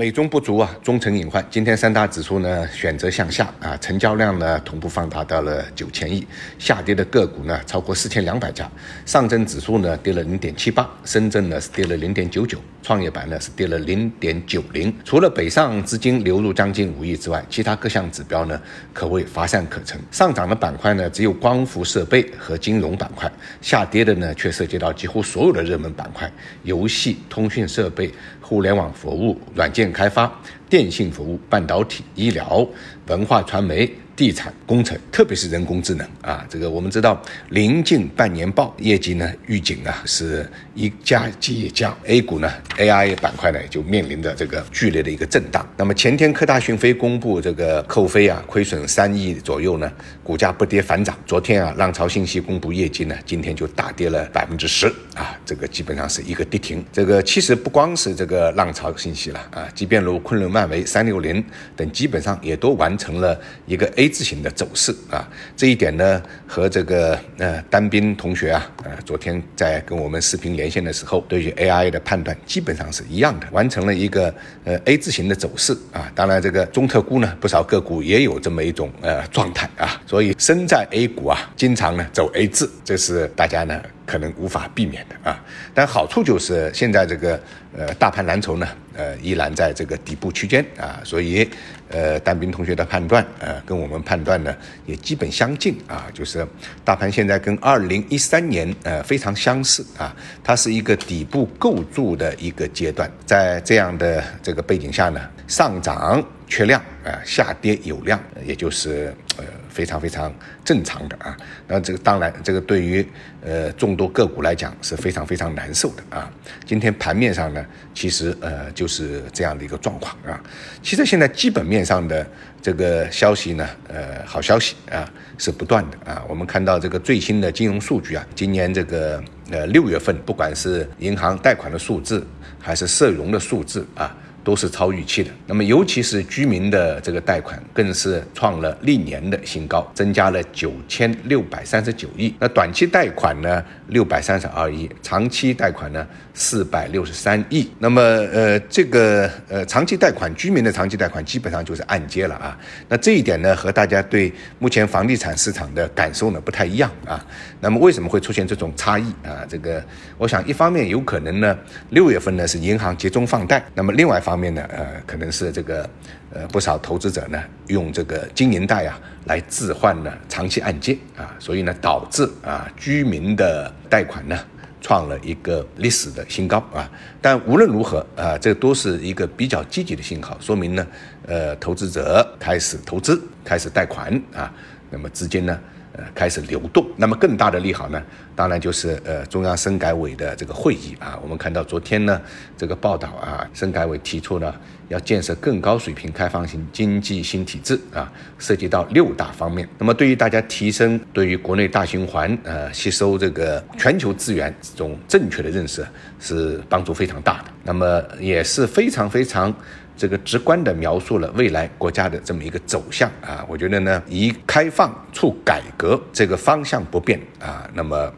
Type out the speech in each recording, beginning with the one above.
美中不足啊，中层隐患。今天三大指数呢选择向下啊，成交量呢同步放大到了九千亿，下跌的个股呢超过四千两百家。上证指数呢跌了零点七八，深圳呢是跌了零点九九，创业板呢是跌了零点九零。除了北上资金流入将近五亿之外，其他各项指标呢可谓乏善可陈。上涨的板块呢只有光伏设备和金融板块，下跌的呢却涉及到几乎所有的热门板块，游戏、通讯设备、互联网服务、软件。开发、电信服务、半导体、医疗、文化传媒。地产工程，特别是人工智能啊，这个我们知道，临近半年报业绩呢预警啊是一家接一家，A 股呢 AI 板块呢就面临着这个剧烈的一个震荡。那么前天科大讯飞公布这个扣非啊亏损三亿左右呢，股价不跌反涨。昨天啊浪潮信息公布业绩呢，今天就大跌了百分之十啊，这个基本上是一个跌停。这个其实不光是这个浪潮信息了啊，即便如昆仑万范围、三六零等，基本上也都完成了一个 A。字形的走势啊，这一点呢和这个呃单兵同学啊，呃昨天在跟我们视频连线的时候，对于 AI 的判断基本上是一样的，完成了一个呃 A 字形的走势啊。当然这个中特估呢，不少个股也有这么一种呃状态啊，所以身在 A 股啊，经常呢走 A 字，这是大家呢。可能无法避免的啊，但好处就是现在这个呃大盘蓝筹呢，呃依然在这个底部区间啊，所以呃单兵同学的判断呃跟我们判断呢也基本相近啊，就是大盘现在跟二零一三年呃非常相似啊，它是一个底部构筑的一个阶段，在这样的这个背景下呢，上涨缺量啊，下跌有量，也就是呃。非常非常正常的啊，那这个当然，这个对于呃众多个股来讲是非常非常难受的啊。今天盘面上呢，其实呃就是这样的一个状况啊。其实现在基本面上的这个消息呢，呃好消息啊是不断的啊。我们看到这个最新的金融数据啊，今年这个呃六月份，不管是银行贷款的数字，还是社融的数字啊。都是超预期的，那么尤其是居民的这个贷款更是创了历年的新高，增加了九千六百三十九亿。那短期贷款呢，六百三十二亿，长期贷款呢，四百六十三亿。那么呃，这个呃长期贷款，居民的长期贷款基本上就是按揭了啊。那这一点呢，和大家对目前房地产市场的感受呢不太一样啊。那么为什么会出现这种差异啊？这个我想一方面有可能呢，六月份呢是银行集中放贷，那么另外一方面呢，呃，可能是这个，呃，不少投资者呢用这个金银贷啊来置换呢长期按揭啊，所以呢导致啊居民的贷款呢创了一个历史的新高啊。但无论如何啊，这都是一个比较积极的信号，说明呢，呃，投资者开始投资，开始贷款啊，那么资金呢。呃，开始流动。那么更大的利好呢，当然就是呃中央深改委的这个会议啊。我们看到昨天呢这个报道啊，深改委提出了要建设更高水平开放型经济新体制啊，涉及到六大方面。那么对于大家提升对于国内大循环呃吸收这个全球资源这种正确的认识是帮助非常大的。那么也是非常非常。这个直观地描述了未来国家的这么一个走向啊，我觉得呢，以开放促改革这个方向不变啊，那么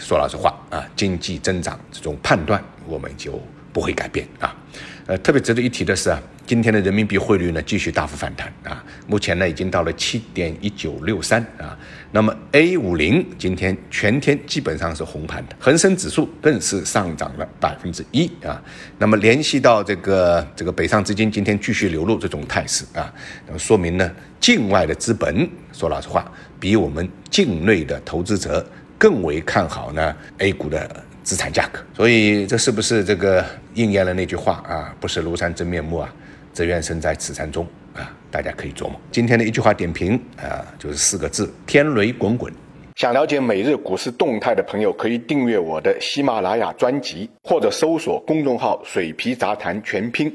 说老实话啊，经济增长这种判断我们就不会改变啊。呃，特别值得一提的是啊。今天的人民币汇率呢继续大幅反弹啊，目前呢已经到了七点一九六三啊。那么 A 五零今天全天基本上是红盘的，恒生指数更是上涨了百分之一啊。那么联系到这个这个北上资金今天继续流入这种态势啊，那么说明呢境外的资本说老实话比我们境内的投资者更为看好呢 A 股的资产价格。所以这是不是这个应验了那句话啊？不是庐山真面目啊。只愿身在此山中啊！大家可以琢磨。今天的一句话点评啊，就是四个字：天雷滚滚。想了解每日股市动态的朋友，可以订阅我的喜马拉雅专辑，或者搜索公众号“水皮杂谈全拼”。